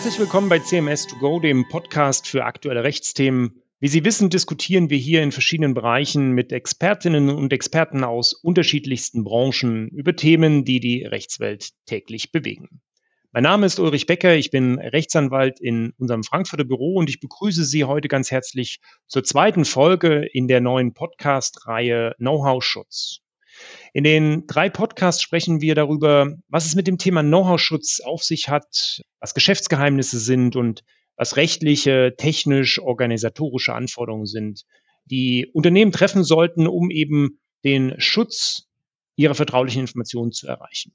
Herzlich willkommen bei CMS2Go, dem Podcast für aktuelle Rechtsthemen. Wie Sie wissen, diskutieren wir hier in verschiedenen Bereichen mit Expertinnen und Experten aus unterschiedlichsten Branchen über Themen, die die Rechtswelt täglich bewegen. Mein Name ist Ulrich Becker, ich bin Rechtsanwalt in unserem Frankfurter Büro und ich begrüße Sie heute ganz herzlich zur zweiten Folge in der neuen Podcast-Reihe Know-how-Schutz. In den drei Podcasts sprechen wir darüber, was es mit dem Thema Know-how-Schutz auf sich hat, was Geschäftsgeheimnisse sind und was rechtliche, technisch, organisatorische Anforderungen sind, die Unternehmen treffen sollten, um eben den Schutz ihrer vertraulichen Informationen zu erreichen.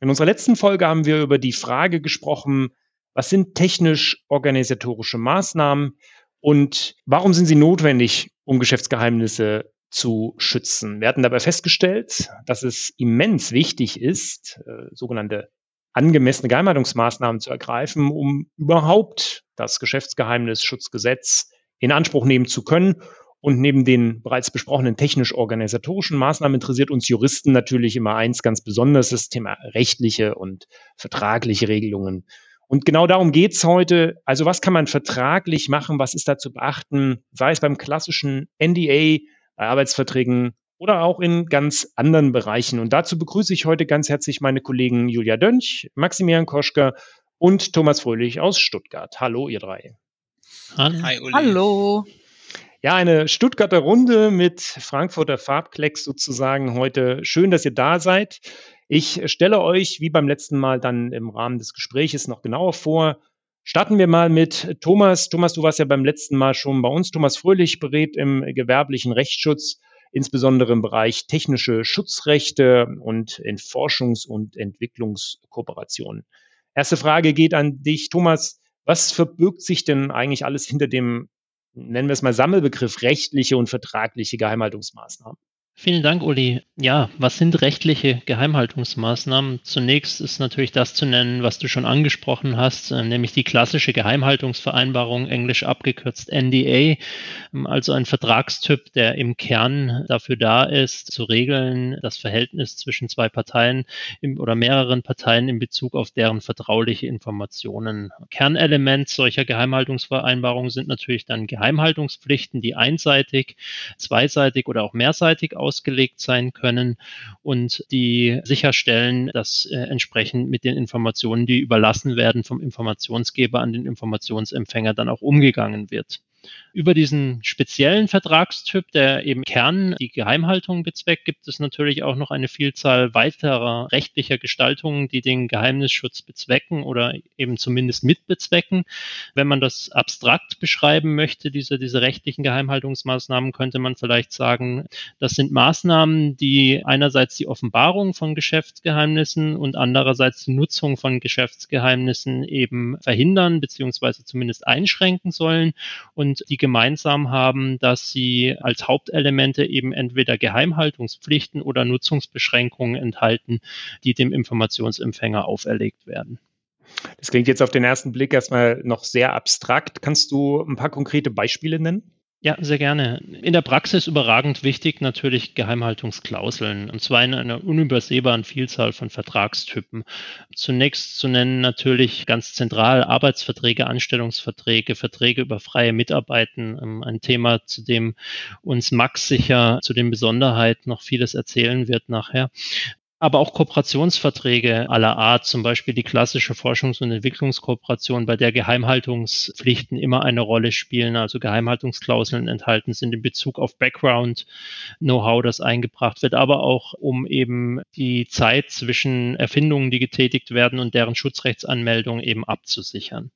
In unserer letzten Folge haben wir über die Frage gesprochen, was sind technisch-organisatorische Maßnahmen und warum sind sie notwendig, um Geschäftsgeheimnisse zu schützen. Wir hatten dabei festgestellt, dass es immens wichtig ist, äh, sogenannte angemessene Geheimhaltungsmaßnahmen zu ergreifen, um überhaupt das Geschäftsgeheimnisschutzgesetz in Anspruch nehmen zu können und neben den bereits besprochenen technisch-organisatorischen Maßnahmen interessiert uns Juristen natürlich immer eins ganz besonders, das Thema rechtliche und vertragliche Regelungen. Und genau darum geht's heute. Also was kann man vertraglich machen? Was ist da zu beachten? Sei es beim klassischen NDA, bei Arbeitsverträgen oder auch in ganz anderen Bereichen. Und dazu begrüße ich heute ganz herzlich meine Kollegen Julia Dönch, Maximilian Koschka und Thomas Fröhlich aus Stuttgart. Hallo, ihr drei. Hi, Uli. Hallo. Ja, eine Stuttgarter Runde mit Frankfurter Farbklecks sozusagen heute. Schön, dass ihr da seid. Ich stelle euch, wie beim letzten Mal, dann im Rahmen des Gespräches noch genauer vor. Starten wir mal mit Thomas. Thomas, du warst ja beim letzten Mal schon bei uns. Thomas Fröhlich berät im gewerblichen Rechtsschutz, insbesondere im Bereich technische Schutzrechte und in Forschungs- und Entwicklungskooperationen. Erste Frage geht an dich, Thomas. Was verbirgt sich denn eigentlich alles hinter dem nennen wir es mal Sammelbegriff rechtliche und vertragliche Geheimhaltungsmaßnahmen. Vielen Dank, Uli. Ja, was sind rechtliche Geheimhaltungsmaßnahmen? Zunächst ist natürlich das zu nennen, was du schon angesprochen hast, äh, nämlich die klassische Geheimhaltungsvereinbarung, englisch abgekürzt NDA, ähm, also ein Vertragstyp, der im Kern dafür da ist, zu regeln das Verhältnis zwischen zwei Parteien oder mehreren Parteien in Bezug auf deren vertrauliche Informationen. Kernelement solcher Geheimhaltungsvereinbarungen sind natürlich dann Geheimhaltungspflichten, die einseitig, zweiseitig oder auch mehrseitig ausgelegt sein können und die sicherstellen, dass äh, entsprechend mit den Informationen, die überlassen werden vom Informationsgeber an den Informationsempfänger, dann auch umgegangen wird. Über diesen speziellen Vertragstyp, der eben Kern die Geheimhaltung bezweckt, gibt es natürlich auch noch eine Vielzahl weiterer rechtlicher Gestaltungen, die den Geheimnisschutz bezwecken oder eben zumindest mitbezwecken. Wenn man das abstrakt beschreiben möchte, diese, diese rechtlichen Geheimhaltungsmaßnahmen, könnte man vielleicht sagen, das sind Maßnahmen, die einerseits die Offenbarung von Geschäftsgeheimnissen und andererseits die Nutzung von Geschäftsgeheimnissen eben verhindern beziehungsweise zumindest einschränken sollen und die gemeinsam haben, dass sie als Hauptelemente eben entweder Geheimhaltungspflichten oder Nutzungsbeschränkungen enthalten, die dem Informationsempfänger auferlegt werden. Das klingt jetzt auf den ersten Blick erstmal noch sehr abstrakt. Kannst du ein paar konkrete Beispiele nennen? Ja, sehr gerne. In der Praxis überragend wichtig natürlich Geheimhaltungsklauseln, und zwar in einer unübersehbaren Vielzahl von Vertragstypen. Zunächst zu nennen natürlich ganz zentral Arbeitsverträge, Anstellungsverträge, Verträge über freie Mitarbeiten, ähm, ein Thema, zu dem uns Max sicher zu den Besonderheiten noch vieles erzählen wird nachher aber auch Kooperationsverträge aller Art, zum Beispiel die klassische Forschungs- und Entwicklungskooperation, bei der Geheimhaltungspflichten immer eine Rolle spielen, also Geheimhaltungsklauseln enthalten sind in Bezug auf Background-Know-how, das eingebracht wird, aber auch um eben die Zeit zwischen Erfindungen, die getätigt werden und deren Schutzrechtsanmeldung eben abzusichern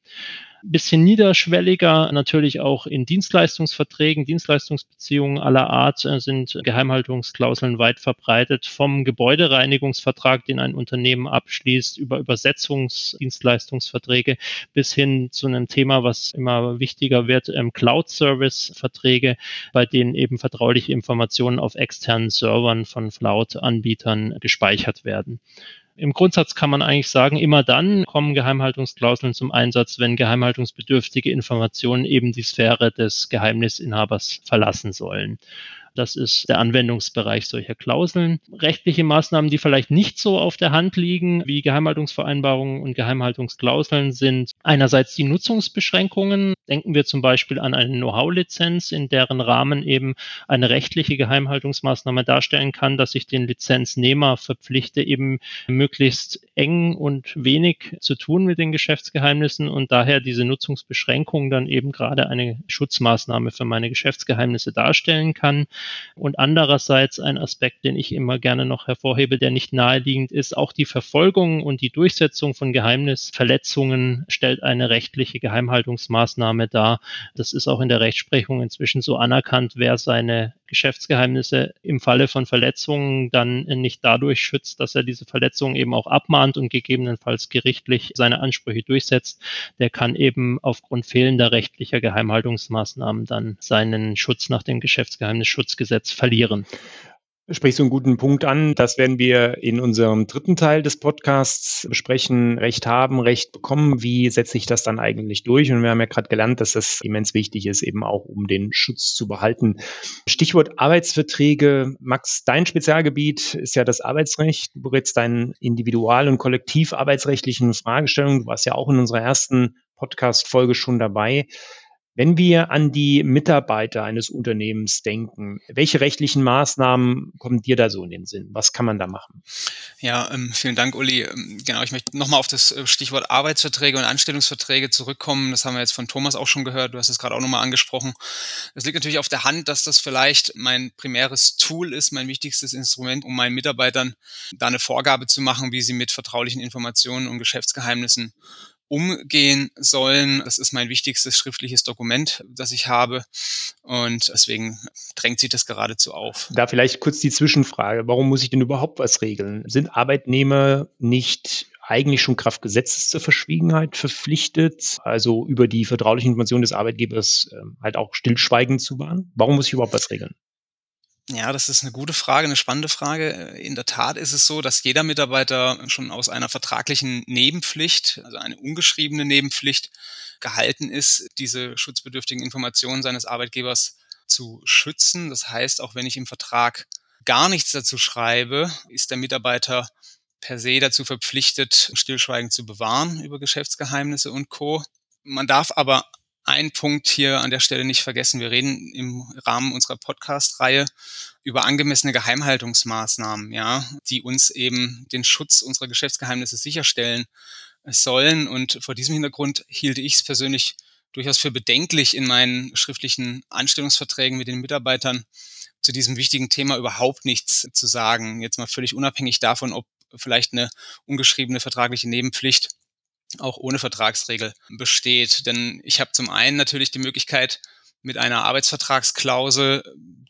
bisschen niederschwelliger, natürlich auch in Dienstleistungsverträgen, Dienstleistungsbeziehungen aller Art äh, sind Geheimhaltungsklauseln weit verbreitet, vom Gebäudereinigungsvertrag, den ein Unternehmen abschließt, über Übersetzungsdienstleistungsverträge bis hin zu einem Thema, was immer wichtiger wird, ähm, Cloud-Service-Verträge, bei denen eben vertrauliche Informationen auf externen Servern von Cloud-Anbietern gespeichert werden. Im Grundsatz kann man eigentlich sagen, immer dann kommen Geheimhaltungsklauseln zum Einsatz, wenn geheimhaltungsbedürftige Informationen eben die Sphäre des Geheimnisinhabers verlassen sollen. Das ist der Anwendungsbereich solcher Klauseln. Rechtliche Maßnahmen, die vielleicht nicht so auf der Hand liegen, wie Geheimhaltungsvereinbarungen und Geheimhaltungsklauseln, sind einerseits die Nutzungsbeschränkungen. Denken wir zum Beispiel an eine Know-how-Lizenz, in deren Rahmen eben eine rechtliche Geheimhaltungsmaßnahme darstellen kann, dass ich den Lizenznehmer verpflichte, eben möglichst eng und wenig zu tun mit den Geschäftsgeheimnissen und daher diese Nutzungsbeschränkung dann eben gerade eine Schutzmaßnahme für meine Geschäftsgeheimnisse darstellen kann. Und andererseits ein Aspekt, den ich immer gerne noch hervorhebe, der nicht naheliegend ist, auch die Verfolgung und die Durchsetzung von Geheimnisverletzungen stellt eine rechtliche Geheimhaltungsmaßnahme dar. Das ist auch in der Rechtsprechung inzwischen so anerkannt, wer seine Geschäftsgeheimnisse im Falle von Verletzungen dann nicht dadurch schützt, dass er diese Verletzungen eben auch abmahnt und gegebenenfalls gerichtlich seine Ansprüche durchsetzt, der kann eben aufgrund fehlender rechtlicher Geheimhaltungsmaßnahmen dann seinen Schutz nach dem Geschäftsgeheimnisschutzgesetz verlieren sprichst du einen guten Punkt an. Das werden wir in unserem dritten Teil des Podcasts besprechen. Recht haben, Recht bekommen. Wie setze ich das dann eigentlich durch? Und wir haben ja gerade gelernt, dass das immens wichtig ist, eben auch um den Schutz zu behalten. Stichwort Arbeitsverträge. Max, dein Spezialgebiet ist ja das Arbeitsrecht. Du berätst deinen individual- und kollektivarbeitsrechtlichen Fragestellungen. Du warst ja auch in unserer ersten Podcast-Folge schon dabei. Wenn wir an die Mitarbeiter eines Unternehmens denken, welche rechtlichen Maßnahmen kommen dir da so in den Sinn? Was kann man da machen? Ja, ähm, vielen Dank, Uli. Ähm, genau, ich möchte nochmal auf das äh, Stichwort Arbeitsverträge und Anstellungsverträge zurückkommen. Das haben wir jetzt von Thomas auch schon gehört. Du hast es gerade auch nochmal angesprochen. Es liegt natürlich auf der Hand, dass das vielleicht mein primäres Tool ist, mein wichtigstes Instrument, um meinen Mitarbeitern da eine Vorgabe zu machen, wie sie mit vertraulichen Informationen und Geschäftsgeheimnissen umgehen sollen. Das ist mein wichtigstes schriftliches Dokument, das ich habe. Und deswegen drängt sich das geradezu auf. Da vielleicht kurz die Zwischenfrage. Warum muss ich denn überhaupt was regeln? Sind Arbeitnehmer nicht eigentlich schon Kraft Gesetzes zur Verschwiegenheit verpflichtet, also über die vertraulichen Informationen des Arbeitgebers äh, halt auch stillschweigend zu wahren? Warum muss ich überhaupt was regeln? Ja, das ist eine gute Frage, eine spannende Frage. In der Tat ist es so, dass jeder Mitarbeiter schon aus einer vertraglichen Nebenpflicht, also eine ungeschriebene Nebenpflicht, gehalten ist, diese schutzbedürftigen Informationen seines Arbeitgebers zu schützen. Das heißt, auch wenn ich im Vertrag gar nichts dazu schreibe, ist der Mitarbeiter per se dazu verpflichtet, Stillschweigen zu bewahren über Geschäftsgeheimnisse und Co. Man darf aber ein Punkt hier an der Stelle nicht vergessen. Wir reden im Rahmen unserer Podcast-Reihe über angemessene Geheimhaltungsmaßnahmen, ja, die uns eben den Schutz unserer Geschäftsgeheimnisse sicherstellen sollen. Und vor diesem Hintergrund hielt ich es persönlich durchaus für bedenklich, in meinen schriftlichen Anstellungsverträgen mit den Mitarbeitern zu diesem wichtigen Thema überhaupt nichts zu sagen. Jetzt mal völlig unabhängig davon, ob vielleicht eine ungeschriebene vertragliche Nebenpflicht auch ohne Vertragsregel besteht. Denn ich habe zum einen natürlich die Möglichkeit, mit einer Arbeitsvertragsklausel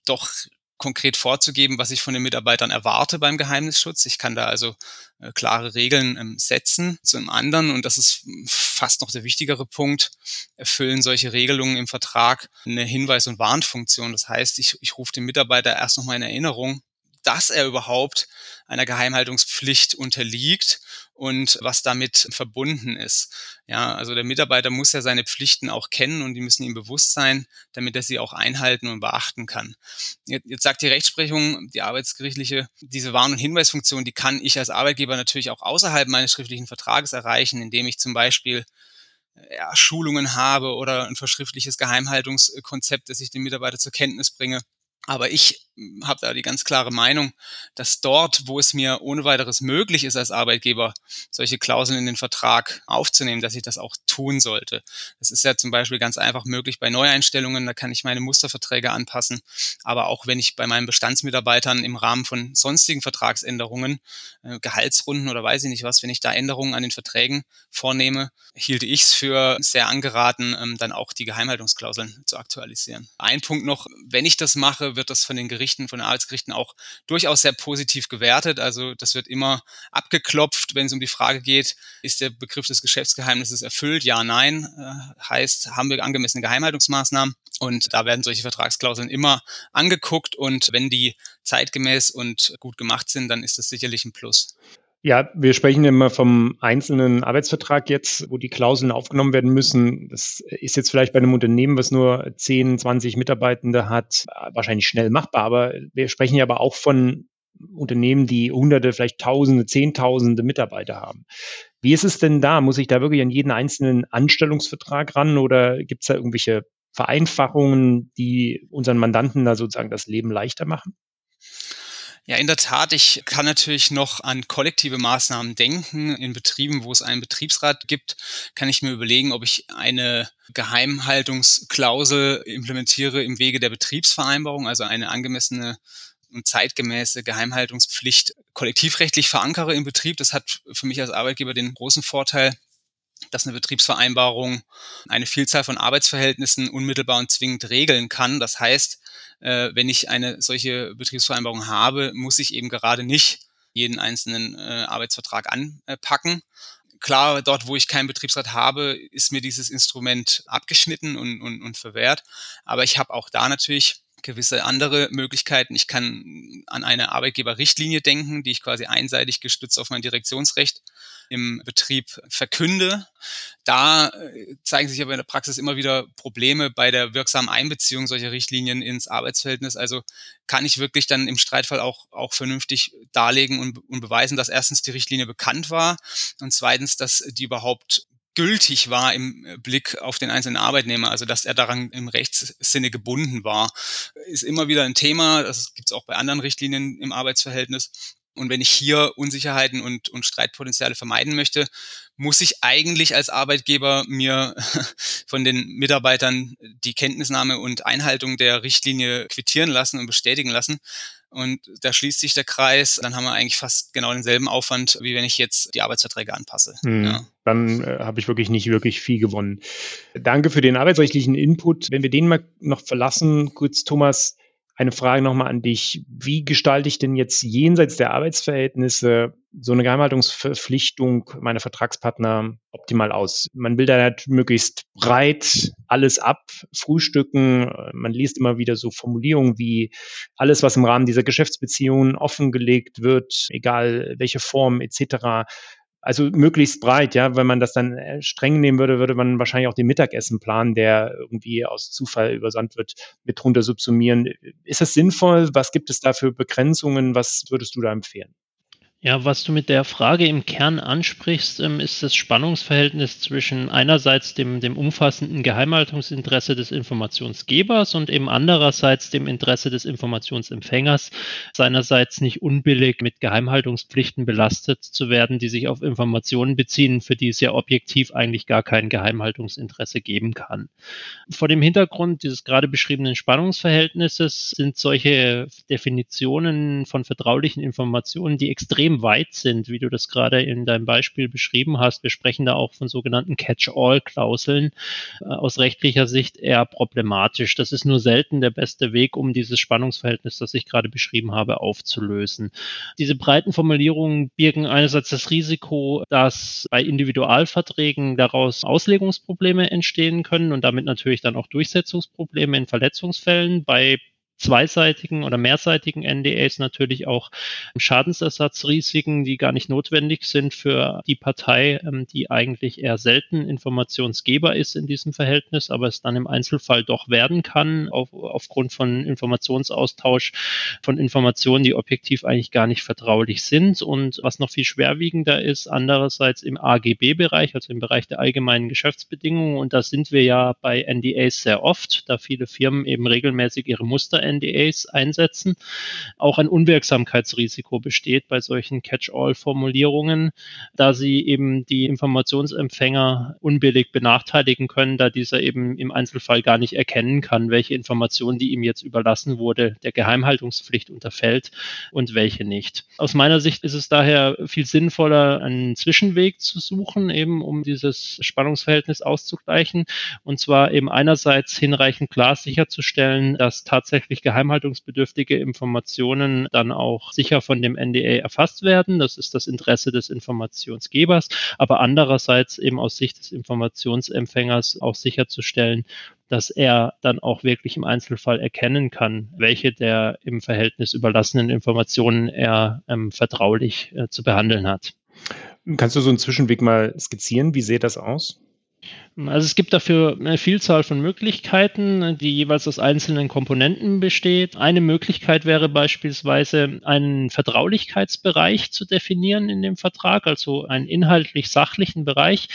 doch konkret vorzugeben, was ich von den Mitarbeitern erwarte beim Geheimnisschutz. Ich kann da also äh, klare Regeln ähm, setzen. Zum anderen, und das ist fast noch der wichtigere Punkt, erfüllen solche Regelungen im Vertrag eine Hinweis- und Warnfunktion. Das heißt, ich, ich rufe den Mitarbeiter erst nochmal in Erinnerung, dass er überhaupt einer Geheimhaltungspflicht unterliegt und was damit verbunden ist. Ja, also der Mitarbeiter muss ja seine Pflichten auch kennen und die müssen ihm bewusst sein, damit er sie auch einhalten und beachten kann. Jetzt, jetzt sagt die Rechtsprechung, die arbeitsgerichtliche, diese Warn- und Hinweisfunktion, die kann ich als Arbeitgeber natürlich auch außerhalb meines schriftlichen Vertrages erreichen, indem ich zum Beispiel ja, Schulungen habe oder ein verschriftliches Geheimhaltungskonzept, das ich dem Mitarbeiter zur Kenntnis bringe. Aber ich habe da die ganz klare Meinung, dass dort, wo es mir ohne weiteres möglich ist als Arbeitgeber, solche Klauseln in den Vertrag aufzunehmen, dass ich das auch tun sollte. Das ist ja zum Beispiel ganz einfach möglich bei Neueinstellungen, da kann ich meine Musterverträge anpassen. Aber auch wenn ich bei meinen Bestandsmitarbeitern im Rahmen von sonstigen Vertragsänderungen, äh, Gehaltsrunden oder weiß ich nicht was, wenn ich da Änderungen an den Verträgen vornehme, hielt ich es für sehr angeraten, ähm, dann auch die Geheimhaltungsklauseln zu aktualisieren. Ein Punkt noch, wenn ich das mache, wird das von den Gerichten Gerichten, von den Arbeitsgerichten auch durchaus sehr positiv gewertet. Also das wird immer abgeklopft, wenn es um die Frage geht, ist der Begriff des Geschäftsgeheimnisses erfüllt? Ja, nein. Äh, heißt, haben wir angemessene Geheimhaltungsmaßnahmen? Und da werden solche Vertragsklauseln immer angeguckt und wenn die zeitgemäß und gut gemacht sind, dann ist das sicherlich ein Plus. Ja, wir sprechen immer vom einzelnen Arbeitsvertrag jetzt, wo die Klauseln aufgenommen werden müssen. Das ist jetzt vielleicht bei einem Unternehmen, was nur 10, 20 Mitarbeitende hat, wahrscheinlich schnell machbar. Aber wir sprechen ja aber auch von Unternehmen, die hunderte, vielleicht tausende, zehntausende Mitarbeiter haben. Wie ist es denn da? Muss ich da wirklich an jeden einzelnen Anstellungsvertrag ran oder gibt es da irgendwelche Vereinfachungen, die unseren Mandanten da sozusagen das Leben leichter machen? Ja, in der Tat. Ich kann natürlich noch an kollektive Maßnahmen denken. In Betrieben, wo es einen Betriebsrat gibt, kann ich mir überlegen, ob ich eine Geheimhaltungsklausel implementiere im Wege der Betriebsvereinbarung, also eine angemessene und zeitgemäße Geheimhaltungspflicht kollektivrechtlich verankere im Betrieb. Das hat für mich als Arbeitgeber den großen Vorteil, dass eine Betriebsvereinbarung eine Vielzahl von Arbeitsverhältnissen unmittelbar und zwingend regeln kann. Das heißt, äh, wenn ich eine solche Betriebsvereinbarung habe, muss ich eben gerade nicht jeden einzelnen äh, Arbeitsvertrag anpacken. Klar, dort, wo ich keinen Betriebsrat habe, ist mir dieses Instrument abgeschnitten und, und, und verwehrt. Aber ich habe auch da natürlich gewisse andere Möglichkeiten. Ich kann an eine Arbeitgeberrichtlinie denken, die ich quasi einseitig gestützt auf mein Direktionsrecht im Betrieb verkünde. Da äh, zeigen sich aber in der Praxis immer wieder Probleme bei der wirksamen Einbeziehung solcher Richtlinien ins Arbeitsverhältnis. Also kann ich wirklich dann im Streitfall auch, auch vernünftig darlegen und, und beweisen, dass erstens die Richtlinie bekannt war und zweitens, dass die überhaupt gültig war im äh, Blick auf den einzelnen Arbeitnehmer, also dass er daran im Rechtssinne gebunden war, ist immer wieder ein Thema. Das gibt es auch bei anderen Richtlinien im Arbeitsverhältnis. Und wenn ich hier Unsicherheiten und, und Streitpotenziale vermeiden möchte, muss ich eigentlich als Arbeitgeber mir von den Mitarbeitern die Kenntnisnahme und Einhaltung der Richtlinie quittieren lassen und bestätigen lassen. Und da schließt sich der Kreis. Dann haben wir eigentlich fast genau denselben Aufwand, wie wenn ich jetzt die Arbeitsverträge anpasse. Hm, ja. Dann äh, habe ich wirklich nicht wirklich viel gewonnen. Danke für den arbeitsrechtlichen Input. Wenn wir den mal noch verlassen, kurz Thomas, eine Frage nochmal an dich. Wie gestalte ich denn jetzt jenseits der Arbeitsverhältnisse so eine Geheimhaltungsverpflichtung meiner Vertragspartner optimal aus? Man will da halt möglichst breit alles abfrühstücken. Man liest immer wieder so Formulierungen wie alles, was im Rahmen dieser Geschäftsbeziehungen offengelegt wird, egal welche Form etc., also möglichst breit, ja. Wenn man das dann äh, streng nehmen würde, würde man wahrscheinlich auch den Mittagessenplan, der irgendwie aus Zufall übersandt wird, mit runter subsumieren. Ist das sinnvoll? Was gibt es da für Begrenzungen? Was würdest du da empfehlen? Ja, was du mit der Frage im Kern ansprichst, ähm, ist das Spannungsverhältnis zwischen einerseits dem, dem umfassenden Geheimhaltungsinteresse des Informationsgebers und eben andererseits dem Interesse des Informationsempfängers, seinerseits nicht unbillig mit Geheimhaltungspflichten belastet zu werden, die sich auf Informationen beziehen, für die es ja objektiv eigentlich gar kein Geheimhaltungsinteresse geben kann. Vor dem Hintergrund dieses gerade beschriebenen Spannungsverhältnisses sind solche Definitionen von vertraulichen Informationen, die extrem weit sind, wie du das gerade in deinem Beispiel beschrieben hast. Wir sprechen da auch von sogenannten Catch-all-Klauseln. Äh, aus rechtlicher Sicht eher problematisch. Das ist nur selten der beste Weg, um dieses Spannungsverhältnis, das ich gerade beschrieben habe, aufzulösen. Diese breiten Formulierungen birgen einerseits das Risiko, dass bei Individualverträgen daraus Auslegungsprobleme entstehen können und damit natürlich dann auch Durchsetzungsprobleme in Verletzungsfällen. Bei zweiseitigen oder mehrseitigen NDAs natürlich auch Schadensersatzrisiken, die gar nicht notwendig sind für die Partei, ähm, die eigentlich eher selten Informationsgeber ist in diesem Verhältnis, aber es dann im Einzelfall doch werden kann, auf, aufgrund von Informationsaustausch von Informationen, die objektiv eigentlich gar nicht vertraulich sind. Und was noch viel schwerwiegender ist, andererseits im AGB-Bereich, also im Bereich der allgemeinen Geschäftsbedingungen, und da sind wir ja bei NDAs sehr oft, da viele Firmen eben regelmäßig ihre Muster NDAs einsetzen, auch ein Unwirksamkeitsrisiko besteht bei solchen Catch-all-Formulierungen, da sie eben die Informationsempfänger unbillig benachteiligen können, da dieser eben im Einzelfall gar nicht erkennen kann, welche Information, die ihm jetzt überlassen wurde, der Geheimhaltungspflicht unterfällt und welche nicht. Aus meiner Sicht ist es daher viel sinnvoller, einen Zwischenweg zu suchen, eben um dieses Spannungsverhältnis auszugleichen. Und zwar eben einerseits hinreichend klar sicherzustellen, dass tatsächlich wirklich geheimhaltungsbedürftige Informationen dann auch sicher von dem NDA erfasst werden. Das ist das Interesse des Informationsgebers, aber andererseits eben aus Sicht des Informationsempfängers auch sicherzustellen, dass er dann auch wirklich im Einzelfall erkennen kann, welche der im Verhältnis überlassenen Informationen er ähm, vertraulich äh, zu behandeln hat. Kannst du so einen Zwischenweg mal skizzieren? Wie sieht das aus? Also es gibt dafür eine Vielzahl von Möglichkeiten, die jeweils aus einzelnen Komponenten besteht. Eine Möglichkeit wäre beispielsweise einen Vertraulichkeitsbereich zu definieren in dem Vertrag, also einen inhaltlich sachlichen Bereich,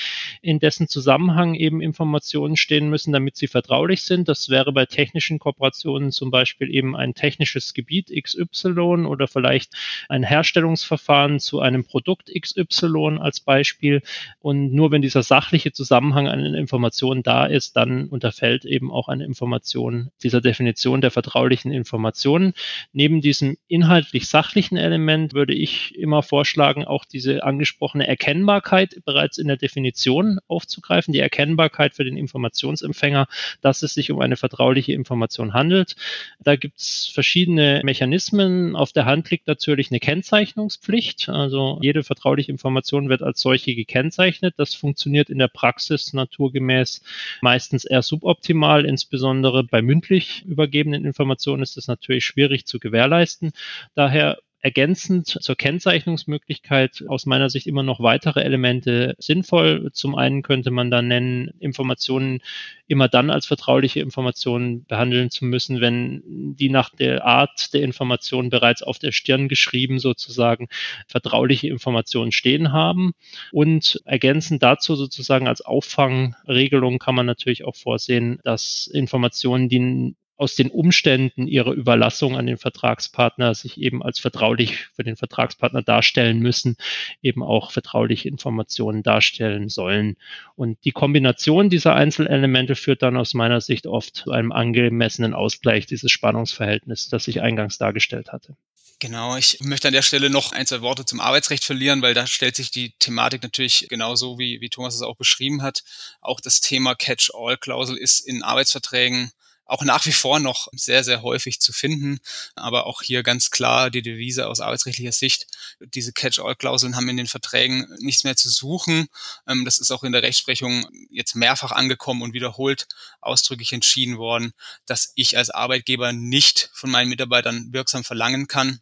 in dessen Zusammenhang eben Informationen stehen müssen, damit sie vertraulich sind. Das wäre bei technischen Kooperationen zum Beispiel eben ein technisches Gebiet XY oder vielleicht ein Herstellungsverfahren zu einem Produkt XY als Beispiel. Und nur wenn dieser sachliche Zusammenhang an eine Information da ist, dann unterfällt eben auch eine Information dieser Definition der vertraulichen Informationen. Neben diesem inhaltlich sachlichen Element würde ich immer vorschlagen, auch diese angesprochene Erkennbarkeit bereits in der Definition aufzugreifen, die Erkennbarkeit für den Informationsempfänger, dass es sich um eine vertrauliche Information handelt. Da gibt es verschiedene Mechanismen. Auf der Hand liegt natürlich eine Kennzeichnungspflicht. Also jede vertrauliche Information wird als solche gekennzeichnet. Das funktioniert in der Praxis natürlich naturgemäß meistens eher suboptimal. Insbesondere bei mündlich übergebenen Informationen ist das natürlich schwierig zu gewährleisten. Daher ergänzend zur Kennzeichnungsmöglichkeit aus meiner Sicht immer noch weitere Elemente sinnvoll. Zum einen könnte man dann nennen, Informationen immer dann als vertrauliche Informationen behandeln zu müssen, wenn die nach der Art der Information bereits auf der Stirn geschrieben sozusagen vertrauliche Informationen stehen haben. Und ergänzend dazu sozusagen als Auffangregelung kann man natürlich auch vorsehen, dass Informationen, die aus den Umständen ihrer Überlassung an den Vertragspartner sich eben als vertraulich für den Vertragspartner darstellen müssen, eben auch vertrauliche Informationen darstellen sollen. Und die Kombination dieser Einzelelemente führt dann aus meiner Sicht oft zu einem angemessenen Ausgleich dieses Spannungsverhältnisses, das ich eingangs dargestellt hatte. Genau, ich möchte an der Stelle noch ein, zwei Worte zum Arbeitsrecht verlieren, weil da stellt sich die Thematik natürlich genauso, wie, wie Thomas es auch beschrieben hat. Auch das Thema Catch-all-Klausel ist in Arbeitsverträgen auch nach wie vor noch sehr, sehr häufig zu finden. Aber auch hier ganz klar die Devise aus arbeitsrechtlicher Sicht, diese Catch-all-Klauseln haben in den Verträgen nichts mehr zu suchen. Ähm, das ist auch in der Rechtsprechung jetzt mehrfach angekommen und wiederholt ausdrücklich entschieden worden, dass ich als Arbeitgeber nicht von meinen Mitarbeitern wirksam verlangen kann,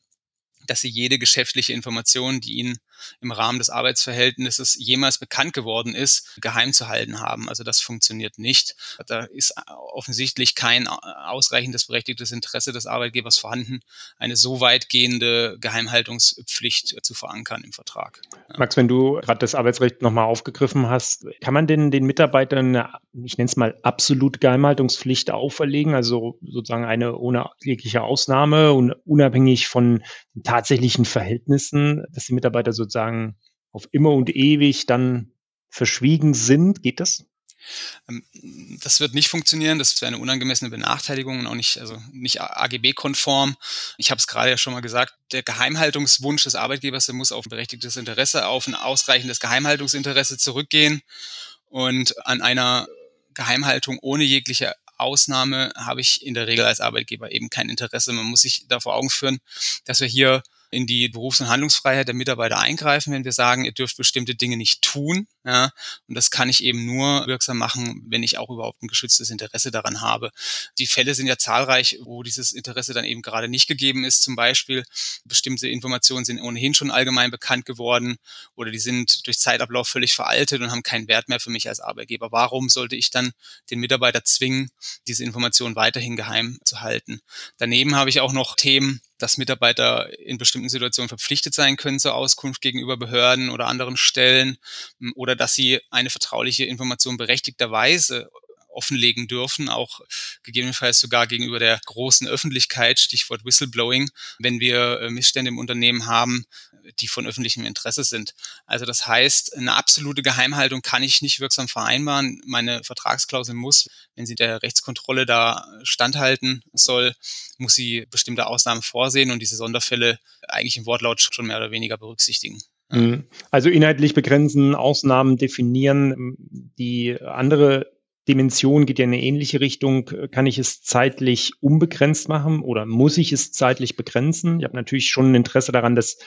dass sie jede geschäftliche Information, die ihnen im Rahmen des Arbeitsverhältnisses jemals bekannt geworden ist, geheim zu halten haben. Also das funktioniert nicht. Da ist offensichtlich kein ausreichendes berechtigtes Interesse des Arbeitgebers vorhanden, eine so weitgehende Geheimhaltungspflicht zu verankern im Vertrag. Max, wenn du gerade das Arbeitsrecht nochmal aufgegriffen hast, kann man denn den Mitarbeitern eine, ich nenne es mal, absolute Geheimhaltungspflicht auferlegen, also sozusagen eine ohne jegliche Ausnahme und unabhängig von tatsächlichen Verhältnissen, dass die Mitarbeiter so sozusagen auf immer und ewig dann verschwiegen sind? Geht das? Ähm, das wird nicht funktionieren. Das wäre eine unangemessene Benachteiligung und auch nicht, also nicht AGB-konform. Ich habe es gerade ja schon mal gesagt, der Geheimhaltungswunsch des Arbeitgebers der muss auf ein berechtigtes Interesse, auf ein ausreichendes Geheimhaltungsinteresse zurückgehen. Und an einer Geheimhaltung ohne jegliche Ausnahme habe ich in der Regel als Arbeitgeber eben kein Interesse. Man muss sich da vor Augen führen, dass wir hier in die Berufs- und Handlungsfreiheit der Mitarbeiter eingreifen, wenn wir sagen, ihr dürft bestimmte Dinge nicht tun. Ja, und das kann ich eben nur wirksam machen, wenn ich auch überhaupt ein geschütztes Interesse daran habe. Die Fälle sind ja zahlreich, wo dieses Interesse dann eben gerade nicht gegeben ist. Zum Beispiel bestimmte Informationen sind ohnehin schon allgemein bekannt geworden oder die sind durch Zeitablauf völlig veraltet und haben keinen Wert mehr für mich als Arbeitgeber. Warum sollte ich dann den Mitarbeiter zwingen, diese Informationen weiterhin geheim zu halten? Daneben habe ich auch noch Themen, dass Mitarbeiter in bestimmten Situationen verpflichtet sein können zur Auskunft gegenüber Behörden oder anderen Stellen oder dass sie eine vertrauliche Information berechtigterweise offenlegen dürfen, auch gegebenenfalls sogar gegenüber der großen Öffentlichkeit, Stichwort Whistleblowing, wenn wir äh, Missstände im Unternehmen haben, die von öffentlichem Interesse sind. Also das heißt, eine absolute Geheimhaltung kann ich nicht wirksam vereinbaren. Meine Vertragsklausel muss, wenn sie der Rechtskontrolle da standhalten soll, muss sie bestimmte Ausnahmen vorsehen und diese Sonderfälle eigentlich im Wortlaut schon mehr oder weniger berücksichtigen. Mhm. Also inhaltlich begrenzen, Ausnahmen definieren. Die andere Dimension geht ja in eine ähnliche Richtung. Kann ich es zeitlich unbegrenzt machen oder muss ich es zeitlich begrenzen? Ich habe natürlich schon ein Interesse daran, dass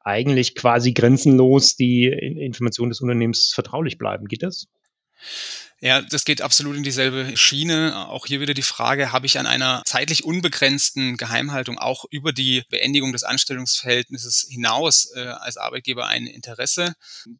eigentlich quasi grenzenlos die Informationen des Unternehmens vertraulich bleiben. Geht das? Ja, das geht absolut in dieselbe Schiene. Auch hier wieder die Frage, habe ich an einer zeitlich unbegrenzten Geheimhaltung auch über die Beendigung des Anstellungsverhältnisses hinaus äh, als Arbeitgeber ein Interesse?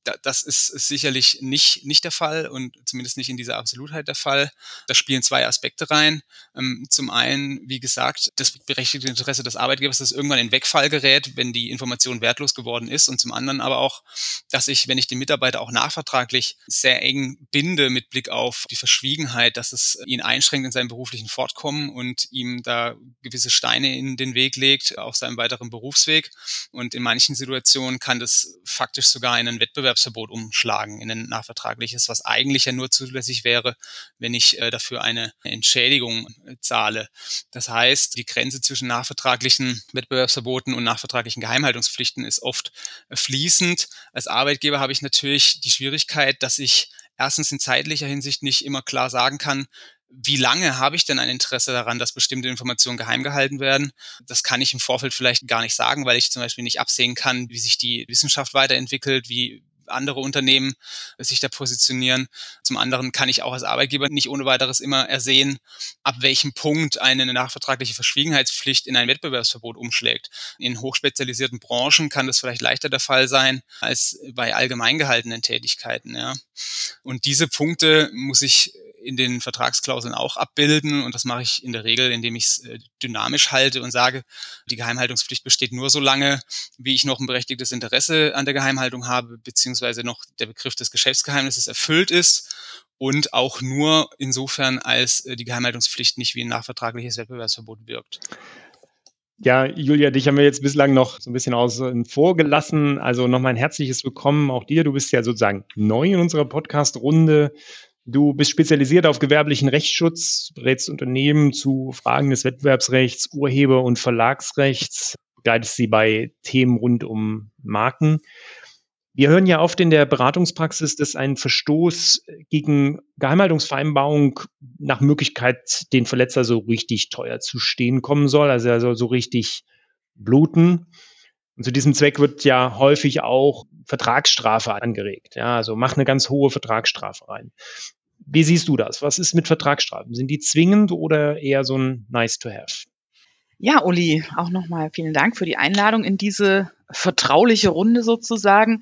Da, das ist, sicherlich nicht, nicht der Fall und zumindest nicht in dieser Absolutheit der Fall. Da spielen zwei Aspekte rein. Ähm, zum einen, wie gesagt, das berechtigte Interesse des Arbeitgebers, dass irgendwann in Wegfall gerät, wenn die Information wertlos geworden ist und zum anderen aber auch, dass ich, wenn ich den Mitarbeiter auch nachvertraglich sehr eng binde mit Blick auf die Verschwiegenheit, dass es ihn einschränkt in seinem beruflichen Fortkommen und ihm da gewisse Steine in den Weg legt auf seinem weiteren Berufsweg. Und in manchen Situationen kann das faktisch sogar in ein Wettbewerbsverbot umschlagen, in ein nachvertragliches, was eigentlich ja nur zulässig wäre, wenn ich äh, dafür eine Entschädigung zahle. Das heißt, die Grenze zwischen nachvertraglichen Wettbewerbsverboten und nachvertraglichen Geheimhaltungspflichten ist oft äh, fließend. Als Arbeitgeber habe ich natürlich die Schwierigkeit, dass ich erstens in zeitlicher Hinsicht nicht immer klar sagen kann, wie lange habe ich denn ein Interesse daran, dass bestimmte Informationen geheim gehalten werden? Das kann ich im Vorfeld vielleicht gar nicht sagen, weil ich zum Beispiel nicht absehen kann, wie sich die Wissenschaft weiterentwickelt, wie andere Unternehmen sich da positionieren. Zum anderen kann ich auch als Arbeitgeber nicht ohne weiteres immer ersehen, ab welchem Punkt eine nachvertragliche Verschwiegenheitspflicht in ein Wettbewerbsverbot umschlägt. In hochspezialisierten Branchen kann das vielleicht leichter der Fall sein als bei allgemein gehaltenen Tätigkeiten. Ja. Und diese Punkte muss ich in den Vertragsklauseln auch abbilden. Und das mache ich in der Regel, indem ich es äh, dynamisch halte und sage, die Geheimhaltungspflicht besteht nur so lange, wie ich noch ein berechtigtes Interesse an der Geheimhaltung habe, beziehungsweise noch der Begriff des Geschäftsgeheimnisses erfüllt ist und auch nur insofern, als äh, die Geheimhaltungspflicht nicht wie ein nachvertragliches Wettbewerbsverbot wirkt. Ja, Julia, dich haben wir jetzt bislang noch so ein bisschen außen vor gelassen. Also nochmal ein herzliches Willkommen auch dir. Du bist ja sozusagen neu in unserer Podcast-Runde. Du bist spezialisiert auf gewerblichen Rechtsschutz, berätst Unternehmen zu Fragen des Wettbewerbsrechts, Urheber- und Verlagsrechts, begleitest sie bei Themen rund um Marken. Wir hören ja oft in der Beratungspraxis, dass ein Verstoß gegen Geheimhaltungsvereinbarung nach Möglichkeit den Verletzer so richtig teuer zu stehen kommen soll. Also er soll so richtig bluten. Und zu diesem Zweck wird ja häufig auch Vertragsstrafe angeregt. Ja, also mach eine ganz hohe Vertragsstrafe rein. Wie siehst du das? Was ist mit Vertragsstrafen? Sind die zwingend oder eher so ein nice to have? Ja, Uli, auch nochmal vielen Dank für die Einladung in diese vertrauliche Runde sozusagen.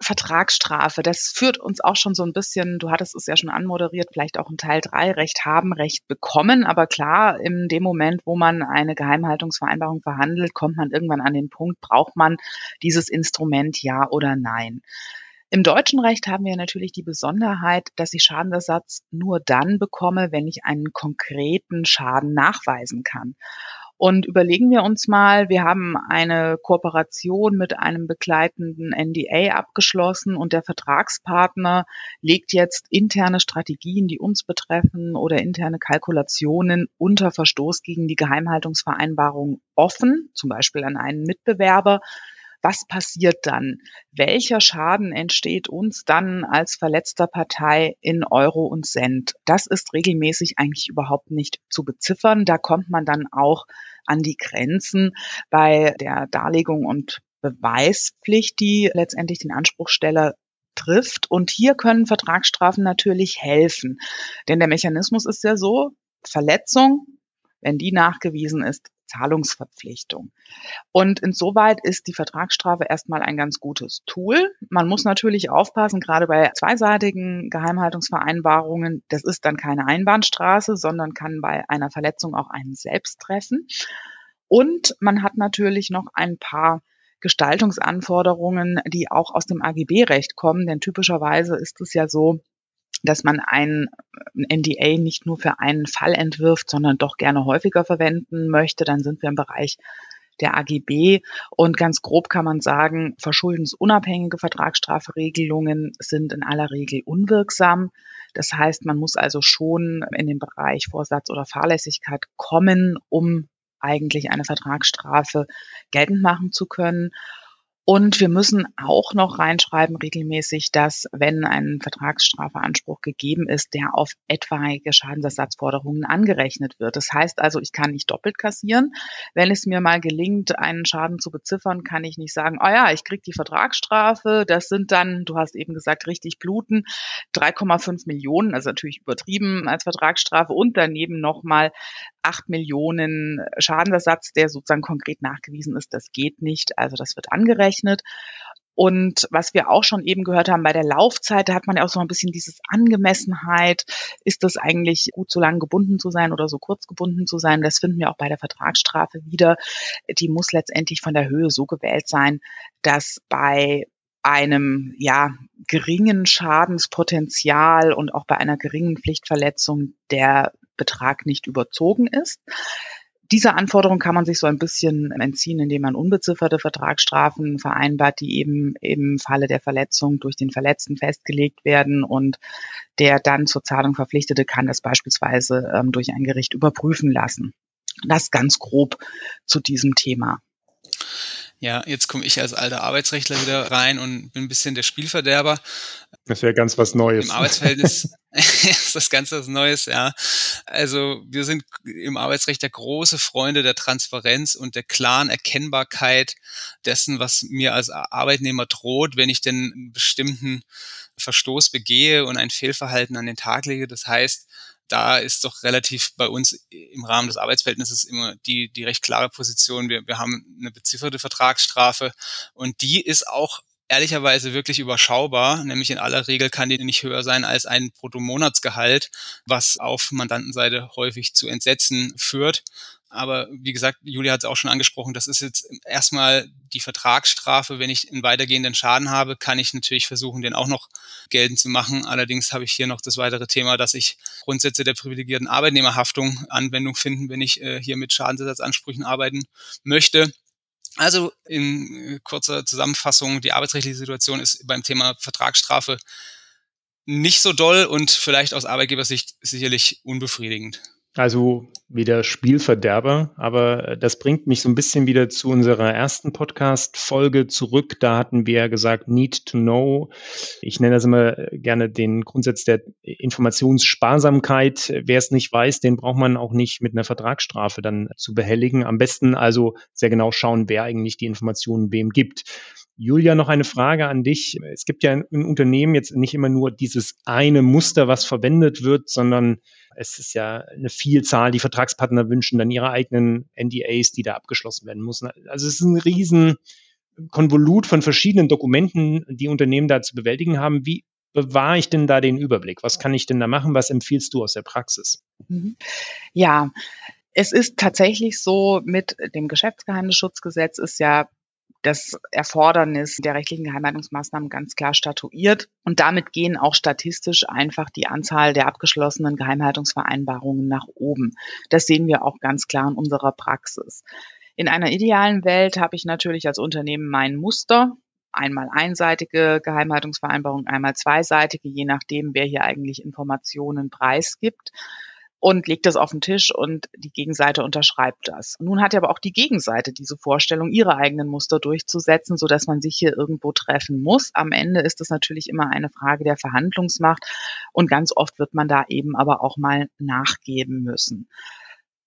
Vertragsstrafe, das führt uns auch schon so ein bisschen, du hattest es ja schon anmoderiert, vielleicht auch in Teil 3, Recht haben, Recht bekommen. Aber klar, in dem Moment, wo man eine Geheimhaltungsvereinbarung verhandelt, kommt man irgendwann an den Punkt, braucht man dieses Instrument ja oder nein. Im deutschen Recht haben wir natürlich die Besonderheit, dass ich Schadenersatz nur dann bekomme, wenn ich einen konkreten Schaden nachweisen kann. Und überlegen wir uns mal, wir haben eine Kooperation mit einem begleitenden NDA abgeschlossen und der Vertragspartner legt jetzt interne Strategien, die uns betreffen oder interne Kalkulationen unter Verstoß gegen die Geheimhaltungsvereinbarung offen, zum Beispiel an einen Mitbewerber was passiert dann? Welcher Schaden entsteht uns dann als verletzter Partei in Euro und Cent? Das ist regelmäßig eigentlich überhaupt nicht zu beziffern. Da kommt man dann auch an die Grenzen bei der Darlegung und Beweispflicht, die letztendlich den Anspruchsteller trifft. Und hier können Vertragsstrafen natürlich helfen. Denn der Mechanismus ist ja so, Verletzung, wenn die nachgewiesen ist, Zahlungsverpflichtung. Und insoweit ist die Vertragsstrafe erstmal ein ganz gutes Tool. Man muss natürlich aufpassen, gerade bei zweiseitigen Geheimhaltungsvereinbarungen, das ist dann keine Einbahnstraße, sondern kann bei einer Verletzung auch einen selbst treffen. Und man hat natürlich noch ein paar Gestaltungsanforderungen, die auch aus dem AGB-Recht kommen, denn typischerweise ist es ja so, dass man ein NDA nicht nur für einen Fall entwirft, sondern doch gerne häufiger verwenden möchte. Dann sind wir im Bereich der AGB. Und ganz grob kann man sagen, verschuldensunabhängige Vertragsstrafregelungen sind in aller Regel unwirksam. Das heißt, man muss also schon in den Bereich Vorsatz oder Fahrlässigkeit kommen, um eigentlich eine Vertragsstrafe geltend machen zu können. Und wir müssen auch noch reinschreiben regelmäßig, dass wenn ein Vertragsstrafeanspruch gegeben ist, der auf etwaige Schadensersatzforderungen angerechnet wird. Das heißt also, ich kann nicht doppelt kassieren. Wenn es mir mal gelingt, einen Schaden zu beziffern, kann ich nicht sagen, oh ja, ich kriege die Vertragsstrafe. Das sind dann, du hast eben gesagt, richtig bluten, 3,5 Millionen, also natürlich übertrieben als Vertragsstrafe und daneben nochmal 8 Millionen Schadensersatz, der sozusagen konkret nachgewiesen ist. Das geht nicht. Also das wird angerechnet. Und was wir auch schon eben gehört haben bei der Laufzeit, da hat man ja auch so ein bisschen dieses Angemessenheit. Ist das eigentlich gut, so lange gebunden zu sein oder so kurz gebunden zu sein? Das finden wir auch bei der Vertragsstrafe wieder. Die muss letztendlich von der Höhe so gewählt sein, dass bei einem ja geringen Schadenspotenzial und auch bei einer geringen Pflichtverletzung der Betrag nicht überzogen ist. Dieser Anforderung kann man sich so ein bisschen entziehen, indem man unbezifferte Vertragsstrafen vereinbart, die eben im Falle der Verletzung durch den Verletzten festgelegt werden und der dann zur Zahlung Verpflichtete kann das beispielsweise ähm, durch ein Gericht überprüfen lassen. Das ganz grob zu diesem Thema. Ja, jetzt komme ich als alter Arbeitsrechtler wieder rein und bin ein bisschen der Spielverderber. Das wäre ganz was Neues. Im Arbeitsverhältnis ist das ganz was Neues, ja. Also wir sind im Arbeitsrecht der große Freunde der Transparenz und der klaren Erkennbarkeit dessen, was mir als Arbeitnehmer droht, wenn ich denn einen bestimmten Verstoß begehe und ein Fehlverhalten an den Tag lege. Das heißt, da ist doch relativ bei uns im Rahmen des Arbeitsverhältnisses immer die, die recht klare Position. Wir, wir haben eine bezifferte Vertragsstrafe und die ist auch ehrlicherweise wirklich überschaubar, nämlich in aller Regel kann die nicht höher sein als ein Bruttomonatsgehalt, was auf Mandantenseite häufig zu Entsetzen führt. Aber wie gesagt, Julia hat es auch schon angesprochen, das ist jetzt erstmal die Vertragsstrafe. Wenn ich einen weitergehenden Schaden habe, kann ich natürlich versuchen, den auch noch geltend zu machen. Allerdings habe ich hier noch das weitere Thema, dass ich Grundsätze der privilegierten Arbeitnehmerhaftung Anwendung finden, wenn ich äh, hier mit Schadensersatzansprüchen arbeiten möchte. Also in kurzer Zusammenfassung, die arbeitsrechtliche Situation ist beim Thema Vertragsstrafe nicht so doll und vielleicht aus Arbeitgebersicht sicherlich unbefriedigend. Also wieder Spielverderber, aber das bringt mich so ein bisschen wieder zu unserer ersten Podcast-Folge zurück. Da hatten wir gesagt, need to know. Ich nenne das immer gerne den Grundsatz der Informationssparsamkeit. Wer es nicht weiß, den braucht man auch nicht mit einer Vertragsstrafe dann zu behelligen. Am besten also sehr genau schauen, wer eigentlich die Informationen wem gibt. Julia, noch eine Frage an dich. Es gibt ja im Unternehmen jetzt nicht immer nur dieses eine Muster, was verwendet wird, sondern es ist ja eine Vielzahl. Die Vertragspartner wünschen dann ihre eigenen NDAs, die da abgeschlossen werden müssen. Also es ist ein riesen Konvolut von verschiedenen Dokumenten, die Unternehmen da zu bewältigen haben. Wie bewahre ich denn da den Überblick? Was kann ich denn da machen? Was empfiehlst du aus der Praxis? Mhm. Ja, es ist tatsächlich so, mit dem Geschäftsgeheimnisschutzgesetz ist ja das Erfordernis der rechtlichen Geheimhaltungsmaßnahmen ganz klar statuiert. Und damit gehen auch statistisch einfach die Anzahl der abgeschlossenen Geheimhaltungsvereinbarungen nach oben. Das sehen wir auch ganz klar in unserer Praxis. In einer idealen Welt habe ich natürlich als Unternehmen mein Muster, einmal einseitige Geheimhaltungsvereinbarung, einmal zweiseitige, je nachdem, wer hier eigentlich Informationen preisgibt und legt das auf den Tisch und die Gegenseite unterschreibt das. Nun hat ja aber auch die Gegenseite diese Vorstellung, ihre eigenen Muster durchzusetzen, so dass man sich hier irgendwo treffen muss. Am Ende ist es natürlich immer eine Frage der Verhandlungsmacht und ganz oft wird man da eben aber auch mal nachgeben müssen.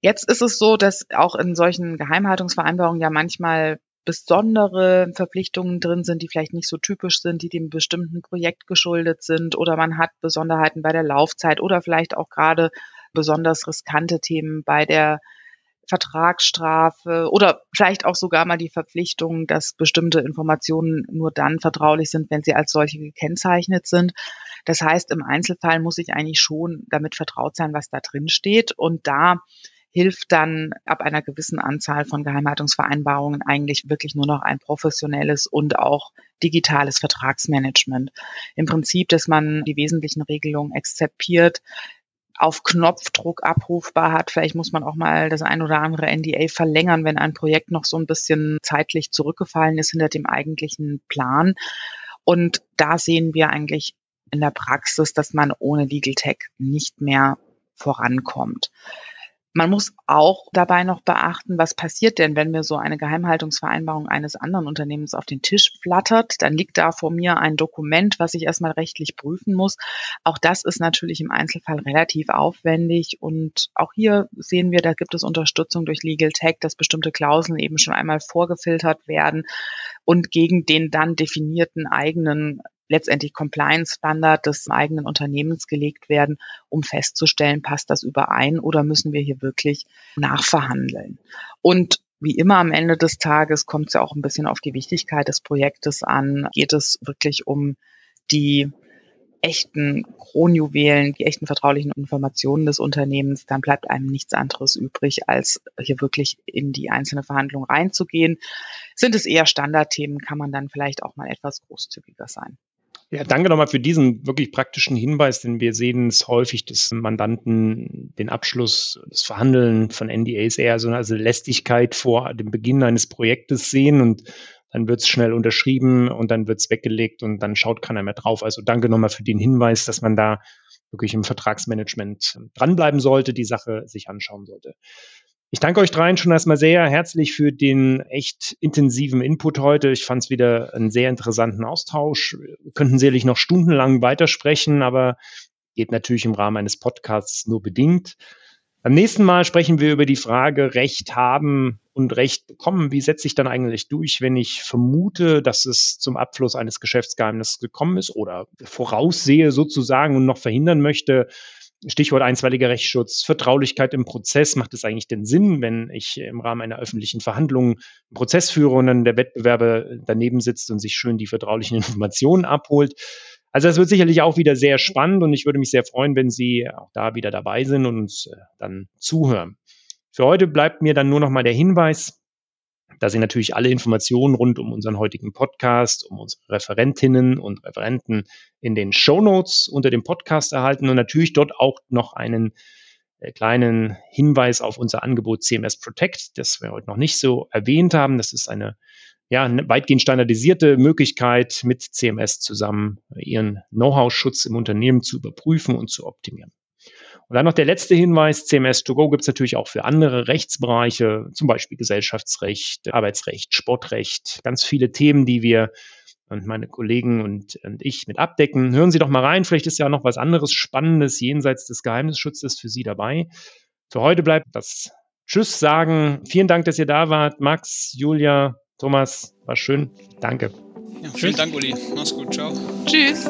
Jetzt ist es so, dass auch in solchen Geheimhaltungsvereinbarungen ja manchmal besondere Verpflichtungen drin sind, die vielleicht nicht so typisch sind, die dem bestimmten Projekt geschuldet sind oder man hat Besonderheiten bei der Laufzeit oder vielleicht auch gerade besonders riskante Themen bei der Vertragsstrafe oder vielleicht auch sogar mal die Verpflichtung, dass bestimmte Informationen nur dann vertraulich sind, wenn sie als solche gekennzeichnet sind. Das heißt, im Einzelfall muss ich eigentlich schon damit vertraut sein, was da drin steht. Und da hilft dann ab einer gewissen Anzahl von Geheimhaltungsvereinbarungen eigentlich wirklich nur noch ein professionelles und auch digitales Vertragsmanagement. Im Prinzip, dass man die wesentlichen Regelungen exzepiert, auf Knopfdruck abrufbar hat. Vielleicht muss man auch mal das ein oder andere NDA verlängern, wenn ein Projekt noch so ein bisschen zeitlich zurückgefallen ist hinter dem eigentlichen Plan. Und da sehen wir eigentlich in der Praxis, dass man ohne Legal Tech nicht mehr vorankommt. Man muss auch dabei noch beachten, was passiert denn, wenn mir so eine Geheimhaltungsvereinbarung eines anderen Unternehmens auf den Tisch flattert. Dann liegt da vor mir ein Dokument, was ich erstmal rechtlich prüfen muss. Auch das ist natürlich im Einzelfall relativ aufwendig. Und auch hier sehen wir, da gibt es Unterstützung durch Legal Tech, dass bestimmte Klauseln eben schon einmal vorgefiltert werden und gegen den dann definierten eigenen letztendlich Compliance-Standard des eigenen Unternehmens gelegt werden, um festzustellen, passt das überein oder müssen wir hier wirklich nachverhandeln. Und wie immer am Ende des Tages kommt es ja auch ein bisschen auf die Wichtigkeit des Projektes an. Geht es wirklich um die echten Kronjuwelen, die echten vertraulichen Informationen des Unternehmens, dann bleibt einem nichts anderes übrig, als hier wirklich in die einzelne Verhandlung reinzugehen. Sind es eher Standardthemen, kann man dann vielleicht auch mal etwas großzügiger sein. Ja, danke nochmal für diesen wirklich praktischen Hinweis, denn wir sehen es häufig, dass Mandanten den Abschluss, das Verhandeln von NDAs eher so eine Lästigkeit vor dem Beginn eines Projektes sehen und dann wird es schnell unterschrieben und dann wird es weggelegt und dann schaut keiner mehr drauf. Also danke nochmal für den Hinweis, dass man da wirklich im Vertragsmanagement dranbleiben sollte, die Sache sich anschauen sollte. Ich danke euch dreien schon erstmal sehr herzlich für den echt intensiven Input heute. Ich fand es wieder einen sehr interessanten Austausch. Wir könnten sicherlich noch stundenlang weitersprechen, aber geht natürlich im Rahmen eines Podcasts nur bedingt. Beim nächsten Mal sprechen wir über die Frage Recht haben und Recht bekommen. Wie setze ich dann eigentlich durch, wenn ich vermute, dass es zum Abfluss eines Geschäftsgeheimnisses gekommen ist oder voraussehe sozusagen und noch verhindern möchte, Stichwort einstweiliger Rechtsschutz, Vertraulichkeit im Prozess. Macht es eigentlich den Sinn, wenn ich im Rahmen einer öffentlichen Verhandlung einen Prozess führe und dann der Wettbewerber daneben sitzt und sich schön die vertraulichen Informationen abholt? Also das wird sicherlich auch wieder sehr spannend und ich würde mich sehr freuen, wenn Sie auch da wieder dabei sind und uns äh, dann zuhören. Für heute bleibt mir dann nur noch mal der Hinweis, da Sie natürlich alle Informationen rund um unseren heutigen Podcast, um unsere Referentinnen und Referenten in den Show Notes unter dem Podcast erhalten und natürlich dort auch noch einen äh, kleinen Hinweis auf unser Angebot CMS Protect, das wir heute noch nicht so erwähnt haben. Das ist eine ja, eine weitgehend standardisierte Möglichkeit, mit CMS zusammen Ihren Know-how-Schutz im Unternehmen zu überprüfen und zu optimieren. Und dann noch der letzte Hinweis, CMS2Go gibt es natürlich auch für andere Rechtsbereiche, zum Beispiel Gesellschaftsrecht, Arbeitsrecht, Sportrecht, ganz viele Themen, die wir und meine Kollegen und, und ich mit abdecken. Hören Sie doch mal rein, vielleicht ist ja noch was anderes Spannendes jenseits des Geheimnisschutzes für Sie dabei. Für heute bleibt das Tschüss sagen. Vielen Dank, dass ihr da wart. Max, Julia, Thomas, war schön. Danke. Ja, vielen Dank, Uli. Mach's gut. Ciao. Tschüss.